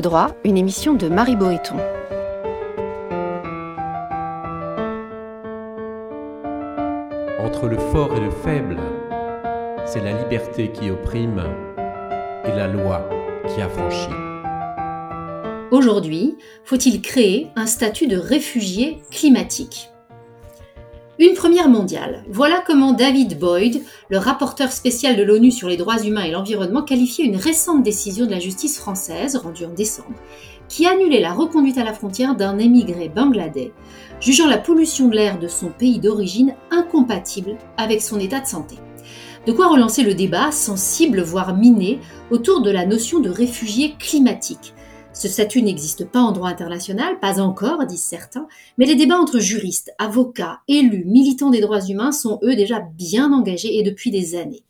Droit, une émission de Marie Boéton. Entre le fort et le faible, c'est la liberté qui opprime et la loi qui affranchit. Aujourd'hui, faut-il créer un statut de réfugié climatique? Une première mondiale. Voilà comment David Boyd, le rapporteur spécial de l'ONU sur les droits humains et l'environnement, qualifiait une récente décision de la justice française, rendue en décembre, qui annulait la reconduite à la frontière d'un émigré bangladais, jugeant la pollution de l'air de son pays d'origine incompatible avec son état de santé. De quoi relancer le débat, sensible voire miné, autour de la notion de réfugié climatique, ce statut n'existe pas en droit international, pas encore, disent certains, mais les débats entre juristes, avocats, élus, militants des droits humains sont eux déjà bien engagés et depuis des années.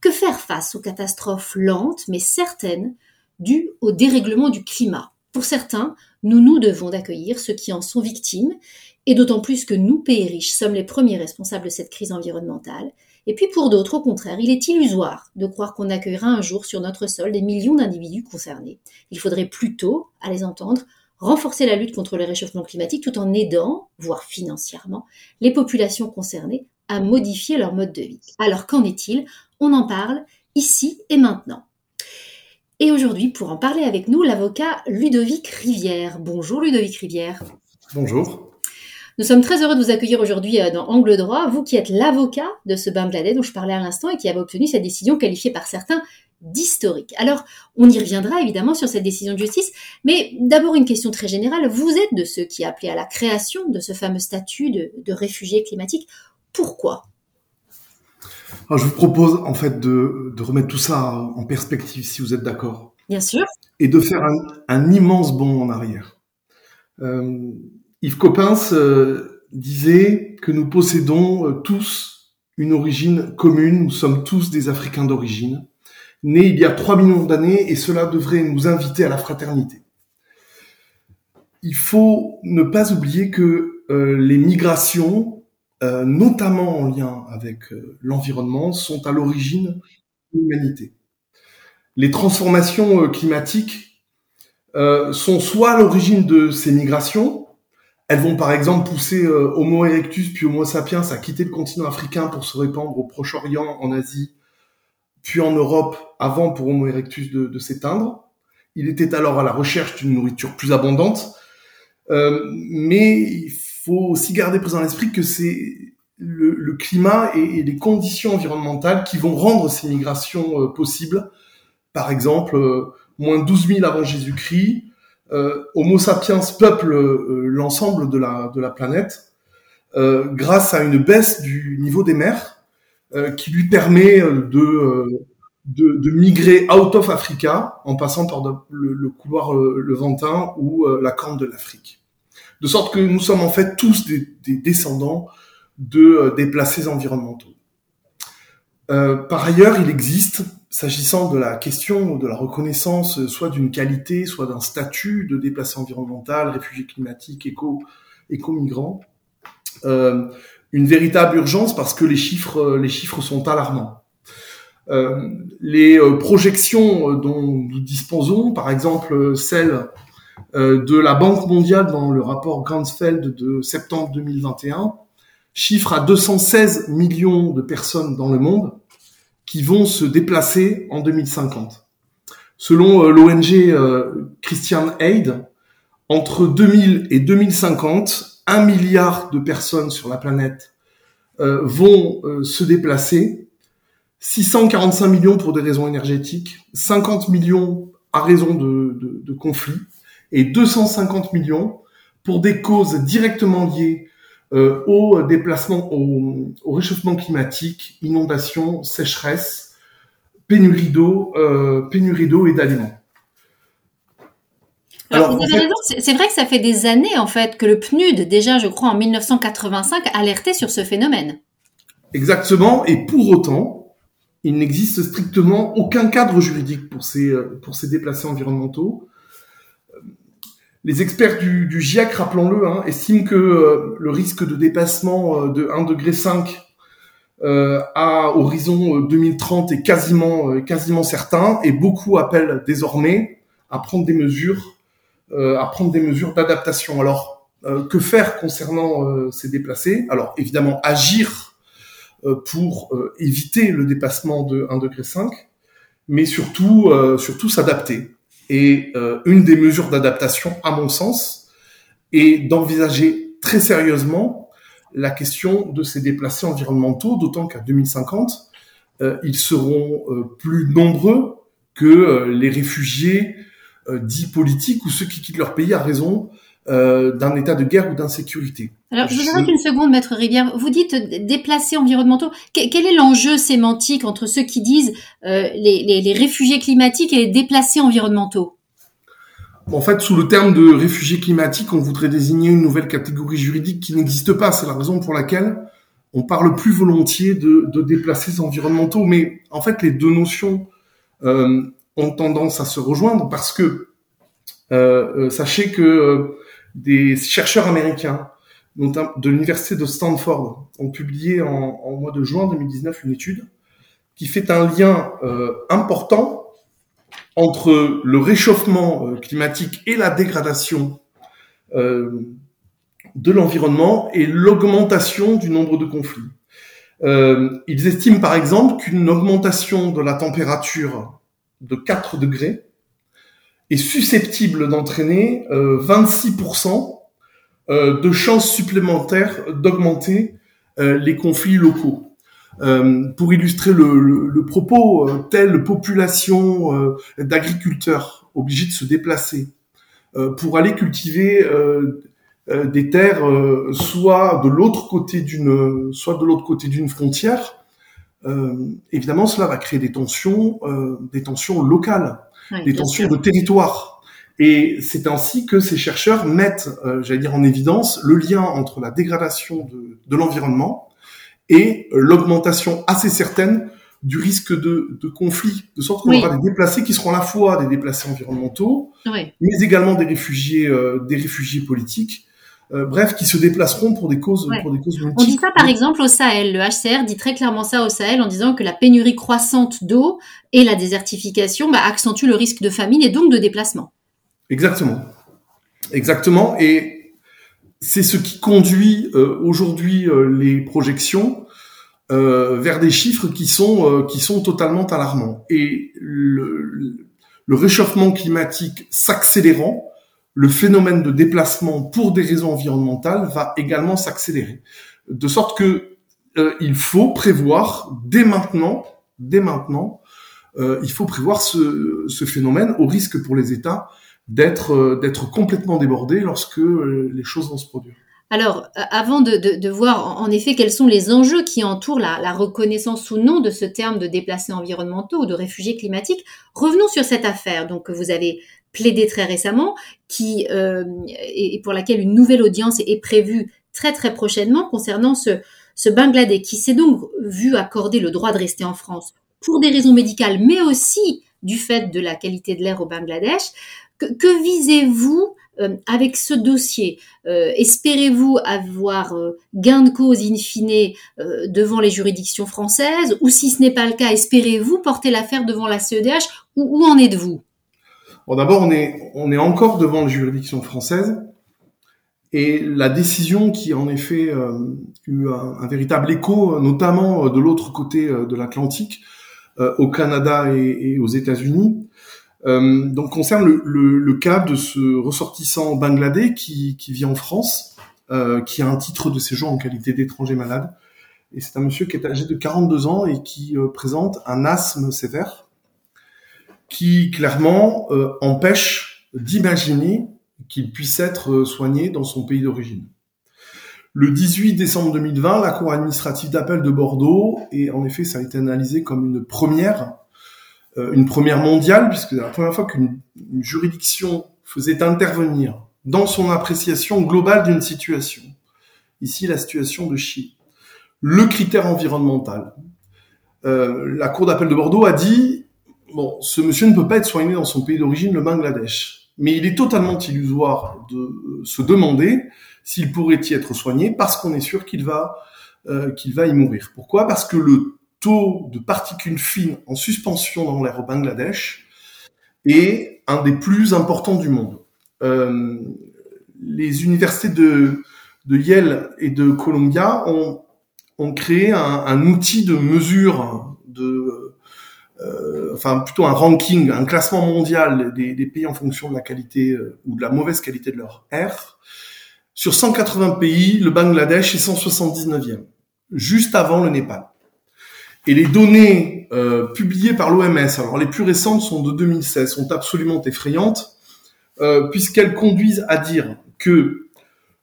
Que faire face aux catastrophes lentes mais certaines dues au dérèglement du climat? Pour certains, nous nous devons d'accueillir ceux qui en sont victimes, et d'autant plus que nous, pays riches, sommes les premiers responsables de cette crise environnementale, et puis pour d'autres, au contraire, il est illusoire de croire qu'on accueillera un jour sur notre sol des millions d'individus concernés. Il faudrait plutôt, à les entendre, renforcer la lutte contre le réchauffement climatique tout en aidant, voire financièrement, les populations concernées à modifier leur mode de vie. Alors qu'en est-il? On en parle ici et maintenant. Et aujourd'hui, pour en parler avec nous, l'avocat Ludovic Rivière. Bonjour Ludovic Rivière. Bonjour. Nous sommes très heureux de vous accueillir aujourd'hui euh, dans Angle droit, vous qui êtes l'avocat de ce Bangladesh dont je parlais à l'instant et qui avez obtenu cette décision qualifiée par certains d'historique. Alors, on y reviendra évidemment sur cette décision de justice, mais d'abord une question très générale. Vous êtes de ceux qui appelaient à la création de ce fameux statut de, réfugié climatique. Pourquoi? Je vous propose en fait de, remettre tout ça en perspective, si vous êtes d'accord. Bien sûr. Et de faire un, immense bond en arrière. Euh, Yves Coppens euh, disait que nous possédons euh, tous une origine commune, nous sommes tous des Africains d'origine, nés il y a 3 millions d'années et cela devrait nous inviter à la fraternité. Il faut ne pas oublier que euh, les migrations, notamment en lien avec l'environnement, sont à l'origine de l'humanité. Les transformations climatiques sont soit à l'origine de ces migrations, elles vont par exemple pousser euh, Homo erectus puis Homo sapiens à quitter le continent africain pour se répandre au Proche-Orient, en Asie, puis en Europe, avant pour Homo erectus de, s'éteindre. Il était alors à la recherche d'une nourriture plus abondante, euh, mais il faut aussi garder présent à l'esprit que c'est le, climat et, les conditions environnementales qui vont rendre ces migrations euh, possibles. Par exemple, moins 12 000 avant Jésus-Christ, euh, Homo sapiens peuple euh, l'ensemble de la, planète euh, grâce à une baisse du niveau des mers qui lui permet de, migrer out of Africa en passant par le, le, couloir levantin ou la corne de l'Afrique. De sorte que nous sommes en fait tous des, des descendants de déplacés environnementaux. Euh, par ailleurs, il existe s'agissant de la question de la reconnaissance soit d'une qualité, soit d'un statut de déplacé environnemental, réfugié climatique, éco, éco-migrant, euh, une véritable urgence parce que les chiffres, les chiffres sont alarmants. Euh, les euh, projections dont nous disposons, par exemple celles euh, de la Banque mondiale dans le rapport Gansfeld de septembre 2021, chiffrent à 216 millions de personnes dans le monde qui vont se déplacer en 2050. Selon euh, l'ONG euh, Christian Aid, entre 2000 et 2050, un milliard de personnes sur la planète euh, vont se déplacer, 645 millions pour des raisons énergétiques, 50 millions à raison de, de, de conflits et 250 millions pour des causes directement liées euh, au déplacement, au, réchauffement climatique, inondations, sécheresse, pénurie d'eau, euh, pénurie d'eau et d'aliments. Alors, c'est vrai que ça fait des années en fait que le PNUD, déjà je crois en 1985, alertait sur ce phénomène. Exactement, et pour autant, il n'existe strictement aucun cadre juridique pour ces, euh, pour ces déplacés environnementaux. Les experts du, du GIEC, rappelons-le, hein, estiment que euh, le risque de dépassement euh, de 1,5 degré euh, à horizon 2030 est quasiment, quasiment certain et beaucoup appellent désormais à prendre des mesures, à prendre des mesures d'adaptation. Alors, que faire concernant ces déplacés? Alors, évidemment, agir pour éviter le dépassement de 1,5 degré, mais surtout, surtout s'adapter. Et une des mesures d'adaptation, à mon sens, est d'envisager très sérieusement la question de ces déplacés environnementaux, d'autant qu'à 2050, euh, ils seront euh, plus nombreux que euh, les réfugiés dits politiques ou ceux qui quittent leur pays à raison d'un état de guerre ou d'insécurité. Alors, je vous arrête une seconde, Maître Rivière. Vous dites déplacés environnementaux. Quel est l'enjeu sémantique entre ceux qui disent les, les, les réfugiés climatiques et les déplacés environnementaux? En fait, sous le terme de réfugiés climatiques, on voudrait désigner une nouvelle catégorie juridique qui n'existe pas. C'est la raison pour laquelle on parle plus volontiers de, de déplacés environnementaux. Mais en fait, les deux notions euh, ont tendance à se rejoindre parce que euh, euh sachez que euh, des chercheurs américains de l'université de Stanford ont publié en, mois de juin 2019 une étude qui fait un lien euh, important entre le réchauffement euh, climatique et la dégradation euh, de l'environnement et l'augmentation du nombre de conflits. Ils estiment par exemple qu'une augmentation de la température de 4 degrés est susceptible d'entraîner 26% de chances supplémentaires d'augmenter les conflits locaux. Euh, pour illustrer le, propos, euh, telle population euh, d'agriculteurs obligés de se déplacer pour aller cultiver des terres soit de l'autre côté d'une soit de l'autre côté d'une frontière évidemment cela va créer des tensions des tensions locales des tensions de territoire. Et c'est ainsi que ces chercheurs mettent j'allais dire en évidence le lien entre la dégradation de, de l'environnement et l'augmentation assez certaine du risque de, de conflit, de sorte qu'on aura des déplacés qui seront à la fois des déplacés environnementaux, mais également des réfugiés, euh, des réfugiés politiques. Euh, bref, qui se déplaceront pour des causes, pour des causes multiples. On dit ça par exemple au Sahel. Le HCR dit très clairement ça au Sahel en disant que la pénurie croissante d'eau et la désertification bah, accentuent le risque de famine et donc de déplacement. Exactement, exactement. Et c'est ce qui conduit euh, aujourd'hui euh, les projections vers des chiffres qui sont qui sont totalement alarmants. Et le, le réchauffement climatique s'accélérant, le phénomène de déplacement pour des raisons environnementales va également s'accélérer, de sorte que il faut prévoir dès maintenant, dès maintenant, il faut prévoir ce, phénomène au risque pour les États d'être euh, d'être complètement débordé lorsque euh, les choses vont se produire. Alors, euh, avant de, voir en effet quels sont les enjeux qui entourent la, reconnaissance ou non de ce terme de déplacés environnementaux ou de réfugiés climatiques, revenons sur cette affaire donc vous avez plaidé très récemment, qui euh, et pour laquelle une nouvelle audience est, prévue très très prochainement concernant ce, ce qui s'est donc vu accorder le droit de rester en France pour des raisons médicales, mais aussi du fait de la qualité de l'air au Bangladesh. Que, visez-vous euh, avec ce dossier? Euh, Espérez-vous avoir euh, gain de cause in fine devant les juridictions françaises? Ou si ce n'est pas le cas, espérez-vous porter l'affaire devant la CEDH Où, en êtes-vous? D'abord, on est, encore devant les juridictions françaises. Et la décision qui en effet eu un, véritable écho, notamment de l'autre côté de l'Atlantique, au Canada et aux États-Unis, euh, donc concerne le, cas de ce ressortissant bangladais qui, qui vit en France, euh, qui a un titre de séjour en qualité d'étranger malade. Et c'est un monsieur qui est âgé de 42 ans et qui euh, présente un asthme sévère qui clairement euh, empêche d'imaginer qu'il puisse être euh, soigné dans son pays d'origine. Le 18 décembre 2020, la Cour administrative d'appel de Bordeaux, et en effet ça a été analysé comme une première, euh, une première mondiale, puisque c'est la première fois qu'une juridiction faisait intervenir dans son appréciation globale d'une situation. Ici, la situation de Chine. Le critère environnemental. Euh, la Cour d'appel de Bordeaux a dit, bon, ce monsieur ne peut pas être soigné dans son pays d'origine, le Bangladesh. Mais il est totalement illusoire de se demander s'il pourrait y être soigné parce qu'on est sûr qu'il va, euh, qu'il va y mourir. Pourquoi? Parce que le taux de particules fines en suspension dans l'air au Bangladesh et un des plus importants du monde. Euh, les universités de, de Yale et de Columbia ont, ont créé un, un outil de mesure de euh, enfin plutôt un ranking, un classement mondial des, pays en fonction de la qualité euh, ou de la mauvaise qualité de leur air. Sur 180 pays, le Bangladesh est 179e, juste avant le Népal. Et les données euh, publiées par l'OMS, alors les plus récentes sont de 2016, sont absolument effrayantes, euh, puisqu'elles conduisent à dire que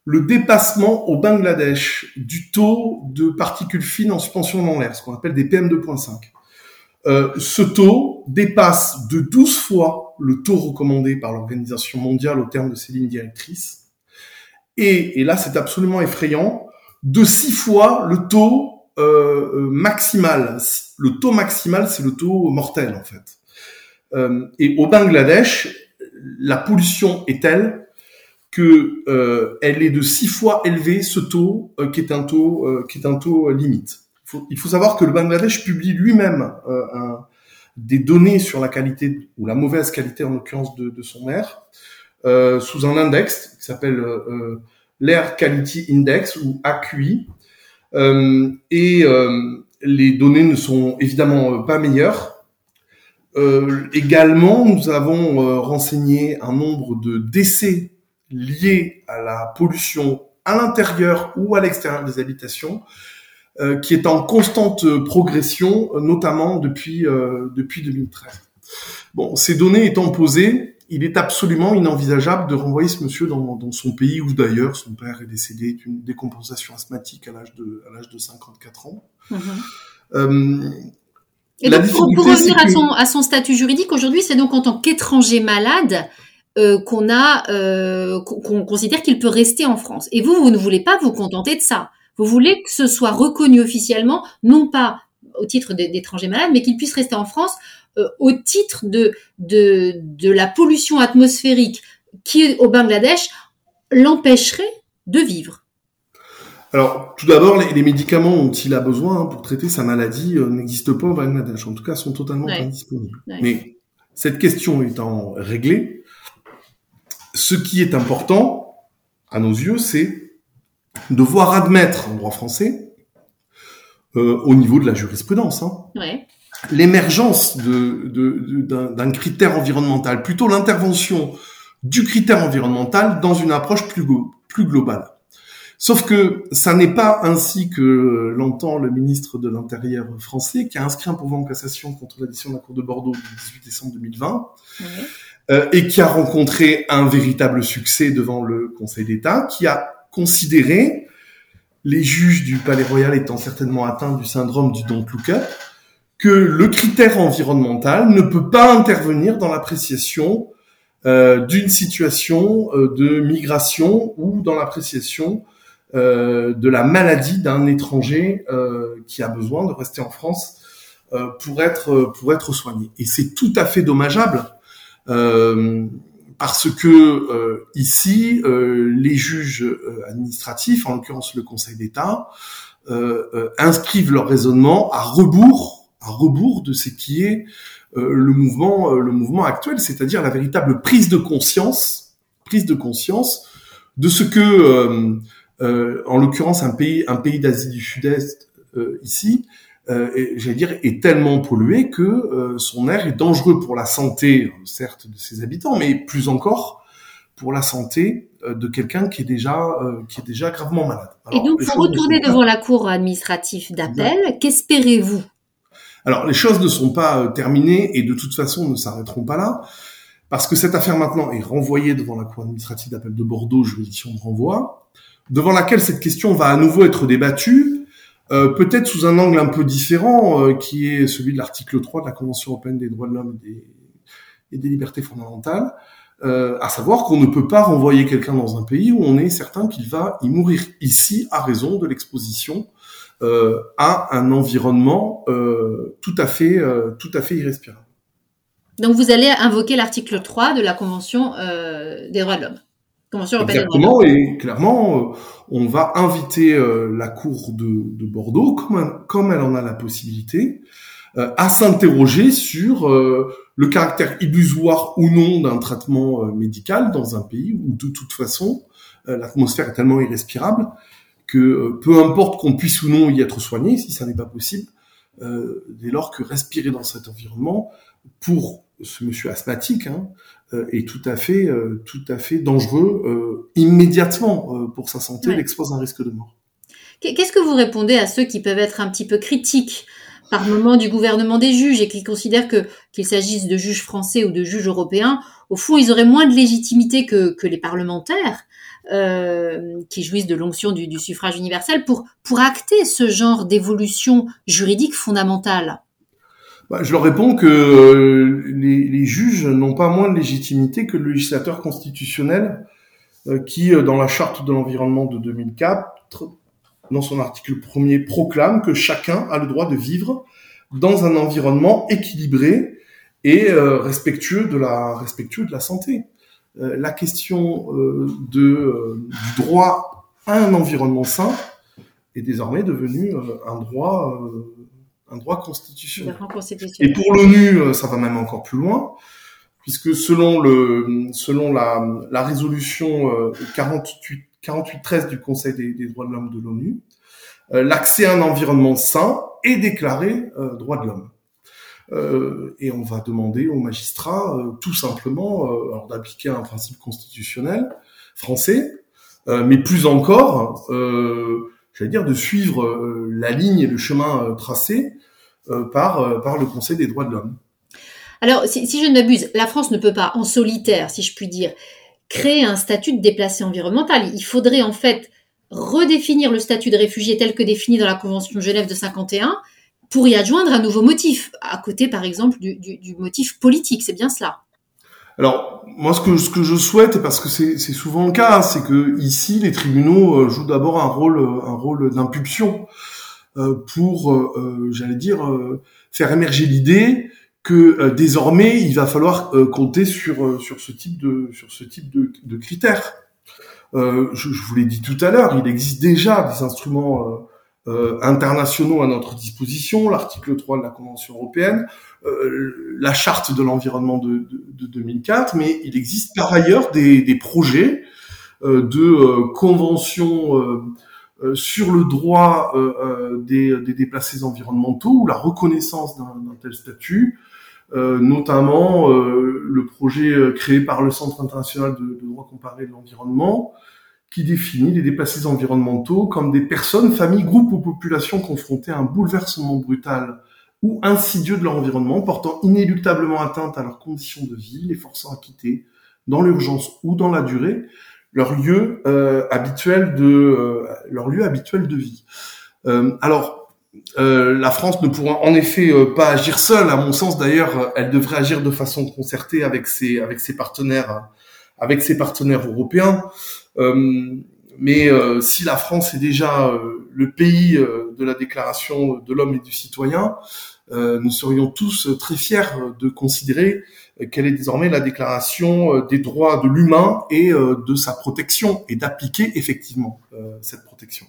le dépassement au Bangladesh du taux de particules fines en suspension dans l'air, ce qu'on appelle des PM2.5, euh, ce taux dépasse de 12 fois le taux recommandé par l'Organisation mondiale au terme de ses lignes directrices. Et, et là, c'est absolument effrayant, de 6 fois le taux euh, euh, maximal. Le taux maximal, c'est le taux mortel, en fait. Euh, et au Bangladesh, la pollution est telle que euh, elle est de 6 fois élevée ce taux qui est un taux qui est un taux limite il faut savoir que le Bangladesh publie lui-même euh, des données sur la qualité ou la mauvaise qualité en l'occurrence de, son air euh, sous un index qui s'appelle euh, l'Air Quality Index ou AQI. Et les données ne sont évidemment pas meilleures. également, nous avons renseigné un nombre de décès liés à la pollution à l'intérieur ou à l'extérieur des habitations qui est en constante progression, euh, notamment depuis euh, depuis 2013. Bon, ces données étant posées, il est absolument inenvisageable de renvoyer ce monsieur dans, dans son pays où d'ailleurs son père est décédé d'une décompensation asthmatique à l'âge de à l'âge de 54 ans. Mm-hmm. Euh, et donc, pour, pour, revenir à, son, à son statut juridique, aujourd'hui, c'est donc en tant qu'étranger malade euh, qu'on a, euh, qu'on considère qu'il peut rester en France. Et vous, vous ne voulez pas vous contenter de ça. Vous voulez que ce soit reconnu officiellement, non pas au titre d'étrangers malades, mais qu'il puisse rester en France euh, au titre de, de, de la pollution atmosphérique qui, au Bangladesh, l'empêcherait de vivre. Alors, tout d'abord, les, médicaments dont il a besoin hein, pour traiter sa maladie euh, n'existent pas au Bangladesh. En tout cas, sont totalement indisponibles. Mais cette question étant réglée, ce qui est important, à nos yeux, c'est devoir admettre en droit français, euh, au niveau de la jurisprudence, hein, ouais. l'émergence d'un critère environnemental, plutôt l'intervention du critère environnemental dans une approche plus, plus globale. Sauf que ça n'est pas ainsi que l'entend le ministre de l'Intérieur français, qui a inscrit un pourvoi en cassation contre la décision de la Cour de Bordeaux du 18 décembre 2020, ouais. euh, et qui a rencontré un véritable succès devant le Conseil d'État, qui a considérer les juges du Palais Royal étant certainement atteints du syndrome du don't look up, que le critère environnemental ne peut pas intervenir dans l'appréciation euh, d'une situation euh, de migration ou dans l'appréciation euh, de la maladie d'un étranger qui a besoin de rester en France pour être pour être soigné. Et c'est tout à fait dommageable parce que euh, ici, euh, les juges euh, administratifs, en l'occurrence le Conseil d'État, inscrivent leur raisonnement à rebours, à rebours de ce qui est le mouvement, le mouvement actuel, c'est-à-dire la véritable prise de conscience, prise de conscience de ce que, en l'occurrence, un pays, un pays d'Asie du Sud-Est ici euh, j'allais dire, est tellement pollué que euh, son air est dangereux pour la santé, certes, de ses habitants, mais plus encore pour la santé euh, de quelqu'un qui est déjà euh, qui est déjà gravement malade. Alors, Et donc, vous retournez devant la cour administrative d'appel. Qu'espérez-vous? Alors, les choses ne sont pas terminées et de toute façon ne s'arrêteront pas là. Parce que cette affaire maintenant est renvoyée devant la Cour administrative d'appel de Bordeaux, juridiction de renvoi, devant laquelle cette question va à nouveau être débattue, euh, peut-être sous un angle un peu différent, euh, qui est celui de l'article 3 de la Convention européenne des droits de l'homme et, des, libertés fondamentales, euh, à savoir qu'on ne peut pas renvoyer quelqu'un dans un pays où on est certain qu'il va y mourir ici à raison de l'exposition euh, à un environnement tout à fait tout à fait irrespirable. Donc vous allez invoquer l'article 3 de la Convention des droits de l'homme. Exactement, et clairement, euh, on va inviter euh, la Cour de, de Bordeaux, comme, comme, elle en a la possibilité, à s'interroger sur le caractère illusoire ou non d'un traitement médical dans un pays où de toute façon l'atmosphère est tellement irrespirable que peu importe qu'on puisse ou non y être soigné, si ça n'est pas possible, dès lors que respirer dans cet environnement pour ce monsieur asthmatique hein, euh, est tout à fait, euh, tout à fait dangereux euh, immédiatement pour sa santé, ouais. l'expose à un risque de mort. Qu'est-ce que vous répondez à ceux qui peuvent être un petit peu critiques par moment du gouvernement des juges et qui considèrent que qu'il s'agisse de juges français ou de juges européens, au fond, ils auraient moins de légitimité que, que les parlementaires euh, qui jouissent de l'onction du, du, suffrage universel pour pour acter ce genre d'évolution juridique fondamentale? Bah, je leur réponds que euh, les, juges n'ont pas moins de légitimité que le législateur constitutionnel euh, qui, euh, dans la charte de l'environnement de 2004, dans son article premier, proclame que chacun a le droit de vivre dans un environnement équilibré et respectueux de la respectueux de la santé. la question de du droit à un environnement sain est désormais devenue un droit un droit constitutionnel. Et pour l'ONU, euh, ça va même encore plus loin, puisque selon le selon la, la résolution 48 48 13 du Conseil des, des droits de l'homme de l'ONU, euh, l'accès à un environnement sain est déclaré euh, droit de l'homme. Euh, et on va demander aux magistrats euh, tout simplement euh, d'appliquer un principe constitutionnel français, mais plus encore, j'allais dire, de suivre la ligne et le chemin tracé euh, par, euh, par le Conseil des droits de l'homme. Alors, si, je ne m'abuse, la France ne peut pas, en solitaire, si je puis dire, créer un statut de déplacé environnemental. Il faudrait en fait redéfinir le statut de réfugié tel que défini dans la Convention de Genève de 51 pour y adjoindre un nouveau motif, à côté par exemple du, du motif politique. C'est bien cela. Alors moi ce que ce que je souhaite et parce que c'est souvent le cas, c'est que ici les tribunaux euh, jouent d'abord un rôle un rôle d'impulsion. Euh, pour, euh, j'allais dire, faire émerger l'idée que désormais il va falloir compter sur sur ce type de sur ce type de, de critères. Je, vous l'ai dit tout à l'heure, il existe déjà des instruments internationaux à notre disposition, l'article 3 de la Convention européenne, euh, la charte de l'environnement de, de, de, 2004, mais il existe par ailleurs des, des projets euh, de conventions euh, sur le droit euh, euh, des, des, déplacés environnementaux ou la reconnaissance d'un tel statut, notamment le projet créé par le Centre international de, de droit comparé de l'environnement, qui définit les déplacés environnementaux comme des personnes, familles, groupes ou populations confrontées à un bouleversement brutal ou insidieux de leur environnement, portant inéluctablement atteinte à leurs conditions de vie, les forçant à quitter, dans l'urgence ou dans la durée, leur lieu euh, habituel de euh, leur lieu habituel de vie. Euh, alors euh, la France ne pourra en effet euh, pas agir seule. À mon sens, d'ailleurs, elle devrait agir de façon concertée avec ses avec ses partenaires avec ses partenaires européens. Mais si la France est déjà le pays de la Déclaration de l'homme et du citoyen, nous serions tous très fiers de considérer quelle est désormais la déclaration euh, des droits de l'humain et euh, de sa protection et d'appliquer effectivement euh, cette protection.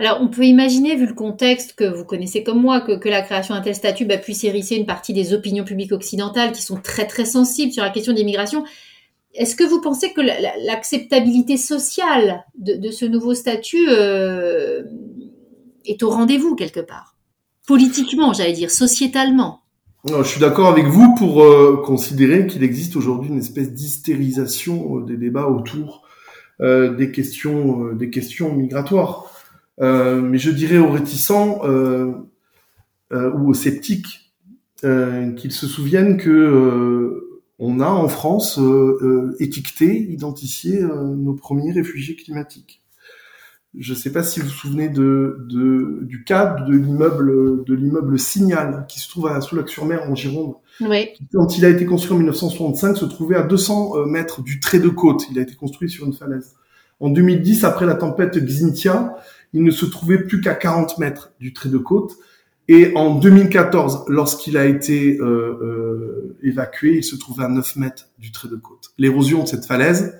Alors, on peut imaginer, vu le contexte que vous connaissez comme moi, que, la création d'un tel statut bah, puisse hérisser une partie des opinions publiques occidentales qui sont très très sensibles sur la question d'immigration. Est-ce que vous pensez que l'acceptabilité sociale de, ce nouveau statut euh, est au rendez-vous quelque part? Politiquement, j'allais dire, sociétalement je suis d'accord avec vous pour euh, considérer qu'il existe aujourd'hui une espèce d'hystérisation euh, des débats autour des questions des questions migratoires. mais je dirais aux réticents ou aux sceptiques qu'ils se souviennent que on a en France étiqueté, identifié nos premiers réfugiés climatiques. Je ne sais pas si vous vous souvenez de, de du cadre de l'immeuble de l'immeuble Signal qui se trouve à Soulac-sur-Mer en Gironde. Oui. quand il a été construit en 1965, se trouvait à 200 euh, mètres du trait de côte. Il a été construit sur une falaise. En 2010, après la tempête Xintia, il ne se trouvait plus qu'à 40 mètres du trait de côte. Et en 2014, lorsqu'il a été euh, euh, évacué, il se trouvait à 9 mètres du trait de côte. L'érosion de cette falaise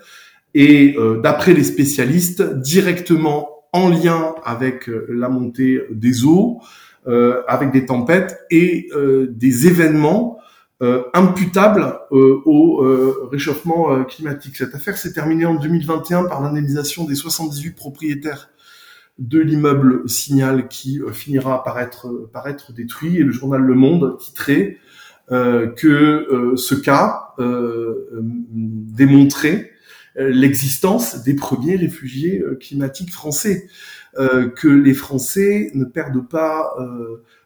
et euh, d'après les spécialistes, directement en lien avec la montée des eaux, avec des tempêtes et des événements imputables au réchauffement climatique. Cette affaire s'est terminée en 2021 par l'indemnisation des 78 propriétaires de l'immeuble Signal qui finira par être, par être détruit et le journal Le Monde titrait euh, que euh, ce cas euh, démontrait l'existence des premiers réfugiés climatiques français, que les Français ne perdent pas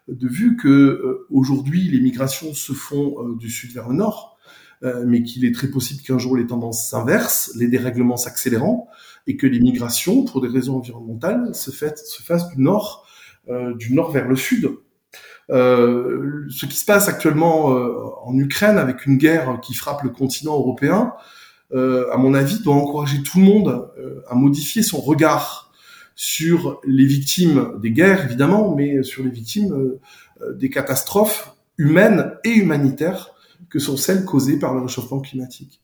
de vue que aujourd'hui les migrations se font du sud vers le nord, mais qu'il est très possible qu'un jour les tendances s'inversent, les dérèglements s'accélérant, et que les migrations, pour des raisons environnementales, se, se fassent du nord, du nord vers le sud. Euh, ce qui se passe actuellement euh, en Ukraine avec une guerre qui frappe le continent européen, euh, à mon avis, doit encourager tout le monde à modifier son regard sur les victimes des guerres, évidemment, mais sur les victimes des catastrophes humaines et humanitaires que sont celles causées par le réchauffement climatique.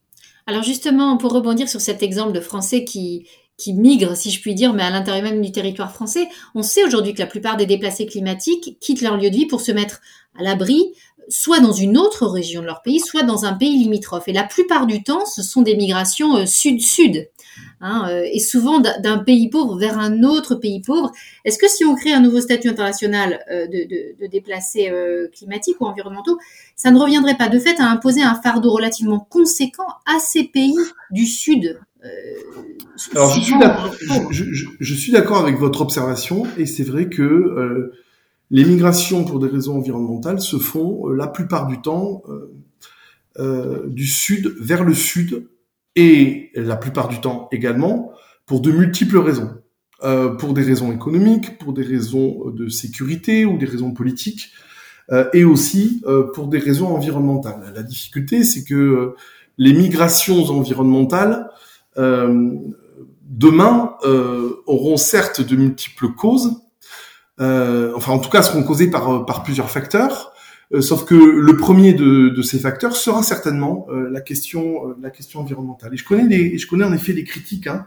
Alors justement, pour rebondir sur cet exemple de Français qui, qui migrent, si je puis dire, mais à l'intérieur même du territoire français. On sait aujourd'hui que la plupart des déplacés climatiques quittent leur lieu de vie pour se mettre à l'abri, soit dans une autre région de leur pays, soit dans un pays limitrophe. Et la plupart du temps, ce sont des migrations euh, sud-sud. Hein, euh, et souvent d'un pays pauvre vers un autre pays pauvre. Est-ce que si on crée un nouveau statut international euh, de, de, déplacés climatiques ou environnementaux, ça ne reviendrait pas de fait à imposer un fardeau relativement conséquent à ces pays du Sud alors je suis d'accord avec votre observation et c'est vrai que euh, les migrations pour des raisons environnementales se font euh, la plupart du temps euh, du sud vers le sud et la plupart du temps également pour de multiples raisons. pour des raisons économiques, pour des raisons de sécurité ou des raisons politiques, et aussi pour des raisons environnementales. La difficulté, c'est que les migrations environnementales demain euh, auront certes de multiples causes, euh, enfin en tout cas seront causées par, par plusieurs facteurs, euh, sauf que le premier de, de, ces facteurs sera certainement la question la question environnementale. Et je connais je connais en effet des critiques hein,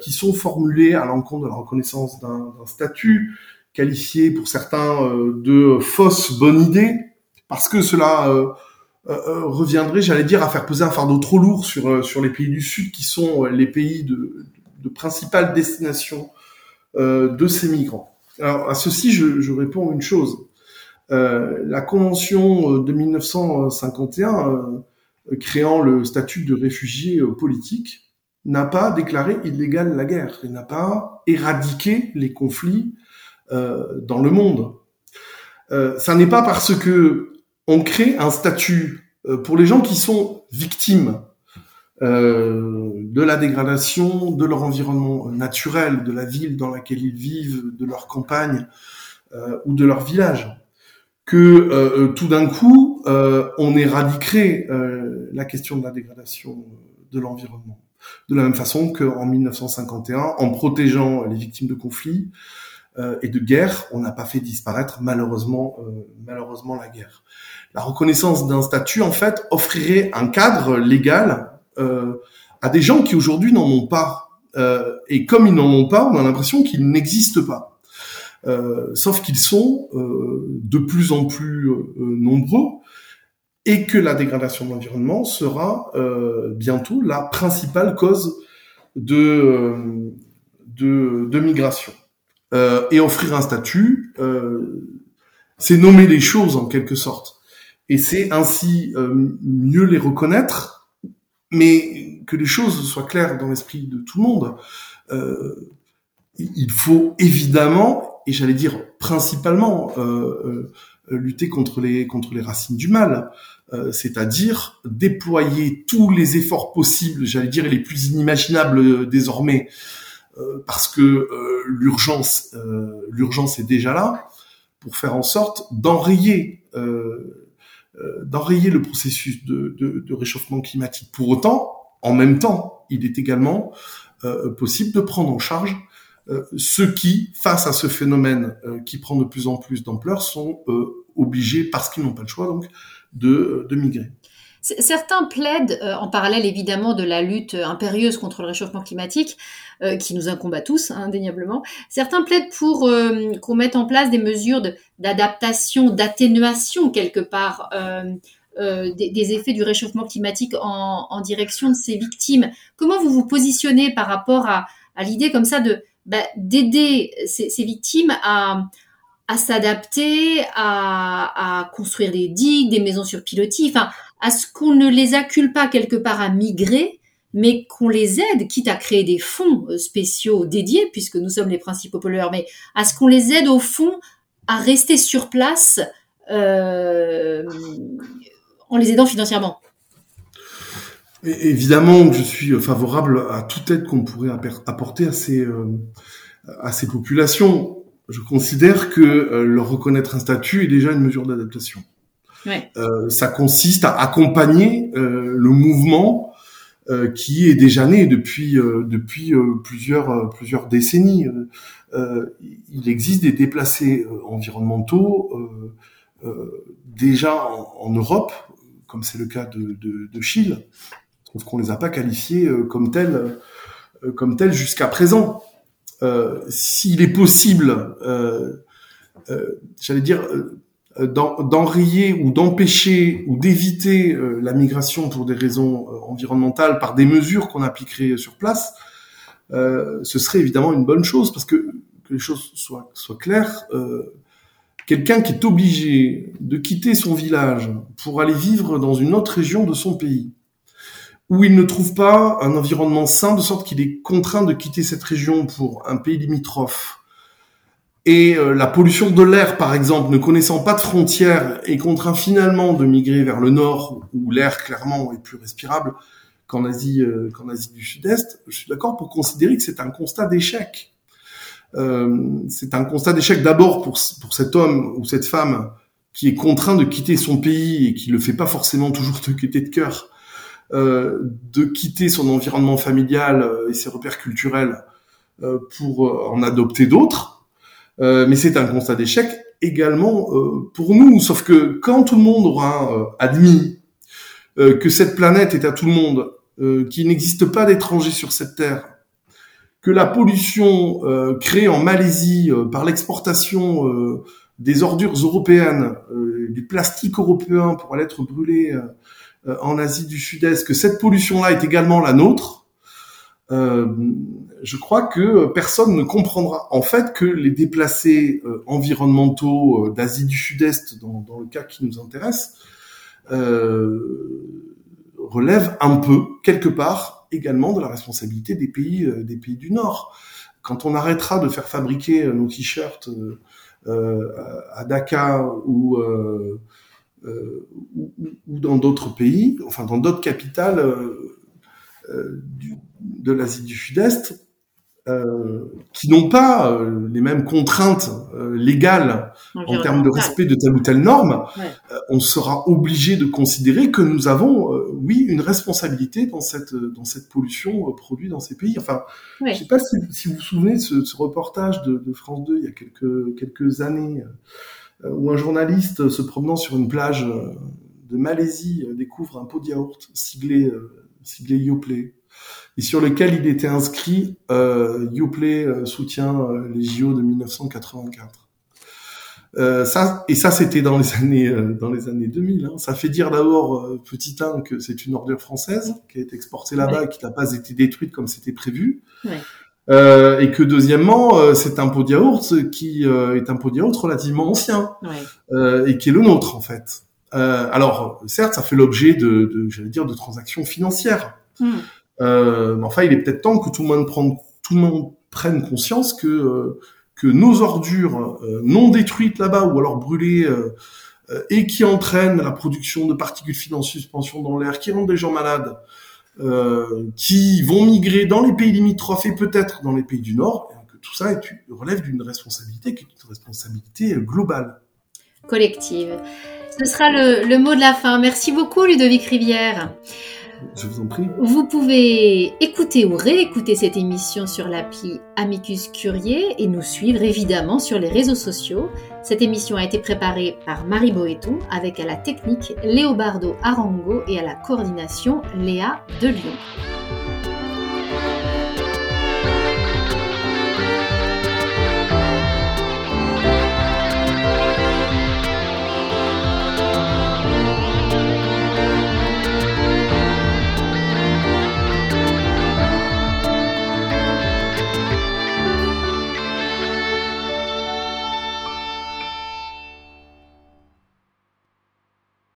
qui sont formulées à l'encontre de la reconnaissance d'un statut qualifié pour certains de fausse bonne idée, parce que cela euh, euh, reviendrait, j'allais dire, à faire peser un fardeau trop lourd sur euh, sur les pays du Sud, qui sont les pays de, de principale destination de ces migrants. Alors à ceci, je, je réponds une chose. la convention de 1951 créant le statut de réfugié politique n'a pas déclaré illégale la guerre et n'a pas éradiqué les conflits dans le monde. ça n'est pas parce que on crée un statut euh, pour les gens qui sont victimes euh, de la dégradation de leur environnement naturel, de la ville dans laquelle ils vivent, de leur campagne euh, ou de leur village, que tout d'un coup on éradiquerait la question de la dégradation de l'environnement. De la même façon qu'en 1951, en protégeant les victimes de conflits, euh, et de guerre, on n'a pas fait disparaître malheureusement euh, malheureusement la guerre. La reconnaissance d'un statut en fait offrirait un cadre légal euh, à des gens qui aujourd'hui n'en ont pas. et comme ils n'en ont pas, on a l'impression qu'ils n'existent pas. sauf qu'ils sont de plus en plus nombreux et que la dégradation de l'environnement sera bientôt la principale cause de, de, migration. Euh, et offrir un statut, euh, c'est nommer les choses en quelque sorte. Et c'est ainsi euh, mieux les reconnaître, mais que les choses soient claires dans l'esprit de tout le monde. il faut évidemment, et j'allais dire principalement, lutter contre les contre les racines du mal, c'est-à-dire déployer tous les efforts possibles, j'allais dire les plus inimaginables désormais, euh, parce que euh, l'urgence, euh, l'urgence est déjà là pour faire en sorte d'enrayer d'enrayer le processus de, réchauffement climatique. Pour autant, en même temps, il est également possible de prendre en charge ceux qui, face à ce phénomène qui prend de plus en plus d'ampleur, sont obligés, parce qu'ils n'ont pas le choix, donc, de migrer. Certains plaident, euh, en parallèle évidemment de la lutte impérieuse contre le réchauffement climatique, euh, qui nous incombe à tous, hein, indéniablement, certains plaident pour euh, qu'on mette en place des mesures d'adaptation, d'atténuation quelque part des, effets du réchauffement climatique en, direction de ces victimes. Comment vous vous positionnez par rapport à, l'idée comme ça de bah, d'aider ces, victimes à à s'adapter, à, construire des digues, des maisons sur pilotis, enfin, à ce qu'on ne les accule pas quelque part à migrer, mais qu'on les aide, quitte à créer des fonds euh, spéciaux dédiés, puisque nous sommes les principaux pollueurs, mais à ce qu'on les aide au fond à rester sur place euh, en les aidant financièrement. évidemment, je suis favorable à toute aide qu'on pourrait apporter à ces, euh, à ces populations je considère que leur reconnaître un statut est déjà une mesure d'adaptation. Euh, ça consiste à accompagner euh, le mouvement qui est déjà né depuis depuis plusieurs plusieurs décennies. il existe des déplacés environnementaux déjà en, Europe, comme c'est le cas de, de, de Chile, sauf qu'on les a pas qualifiés comme tels comme tels jusqu'à présent. Euh, s'il est possible, euh, euh, j'allais dire, d'enrayer ou d'empêcher ou d'éviter la migration pour des raisons environnementales par des mesures qu'on appliquerait sur place, ce serait évidemment une bonne chose parce que, que les choses soient, soient claires. Quelqu'un qui est obligé de quitter son village pour aller vivre dans une autre région de son pays, où il ne trouve pas un environnement sain, de sorte qu'il est contraint de quitter cette région pour un pays limitrophe. Et euh, la pollution de l'air, par exemple, ne connaissant pas de frontières, est contraint finalement de migrer vers le nord, où l'air clairement est plus respirable qu'en Asie, euh, qu'en Asie du Sud-Est. Je suis d'accord pour considérer que c'est un constat d'échec. Euh, c'est un constat d'échec d'abord pour, pour cet homme ou cette femme qui est contraint de quitter son pays et qui le fait pas forcément toujours de quitter de cœur euh, de quitter son environnement familial euh, et ses repères culturels euh, pour en adopter d'autres. Mais c'est un constat d'échec également pour nous, sauf que quand tout le monde aura admis que cette planète est à tout le monde, qu'il n'existe pas d'étrangers sur cette terre, que la pollution créée en Malaisie par l'exportation des ordures européennes, du plastique européen pour aller être brûlé euh, en Asie du Sud-Est, que cette pollution-là est également la nôtre, euh, je crois que personne ne comprendra en fait que les déplacés euh, environnementaux d'Asie du Sud-Est, dans, le cas qui nous intéresse, relèvent un peu, quelque part, également de la responsabilité des pays, du Nord. Quand on arrêtera de faire fabriquer nos t-shirts à Dakar ou euh, dans d'autres pays, enfin dans d'autres capitales euh, euh, du, de l'Asie du Sud-Est, euh, qui n'ont pas euh, les mêmes contraintes euh, légales en termes de respect de telle ou telle norme, on sera obligé de considérer que nous avons, oui, une responsabilité dans cette dans cette pollution produite dans ces pays. Enfin, je sais pas si, si, vous vous souvenez de ce, ce reportage de, de, France 2 il y a quelques quelques années euh, où un journaliste se promenant sur une plage euh, de Malaisie euh, découvre un pot de yaourt siglé, siglé Yoplait et sur lequel il était inscrit euh, Yoplait soutient les JO de 1984. Euh, ça et ça c'était dans les années dans les années 2000. Hein. Ça fait dire d'abord petit 1 que c'est une ordure française qui a été exportée là-bas et qui n'a pas été détruite comme c'était prévu. Ouais. Euh, et que deuxièmement, euh, c'est un pot de yaourt qui euh, est un pot de yaourt relativement ancien ouais. et qui est le nôtre en fait. Alors certes, ça fait l'objet de, de j'allais dire, de transactions financières. Hmm. mais enfin, il est peut-être temps que tout le monde prenne, tout le monde prenne conscience que que nos ordures non détruites là-bas ou alors brûlées et qui entraînent la production de particules fines en suspension dans l'air, qui rendent des gens malades, euh, qui vont migrer dans les pays limitrophes et peut-être dans les pays du Nord, que tout ça relève d'une responsabilité qui est une responsabilité globale. Collective. Ce sera le, le, mot de la fin. Merci beaucoup Ludovic Rivière. Je vous en prie. Vous pouvez écouter ou réécouter cette émission sur l'appli Amicus Curier et nous suivre évidemment sur les réseaux sociaux. Cette émission a été préparée par Marie Boéton avec à la technique Léobardo Arango et à la coordination Léa de Lyon.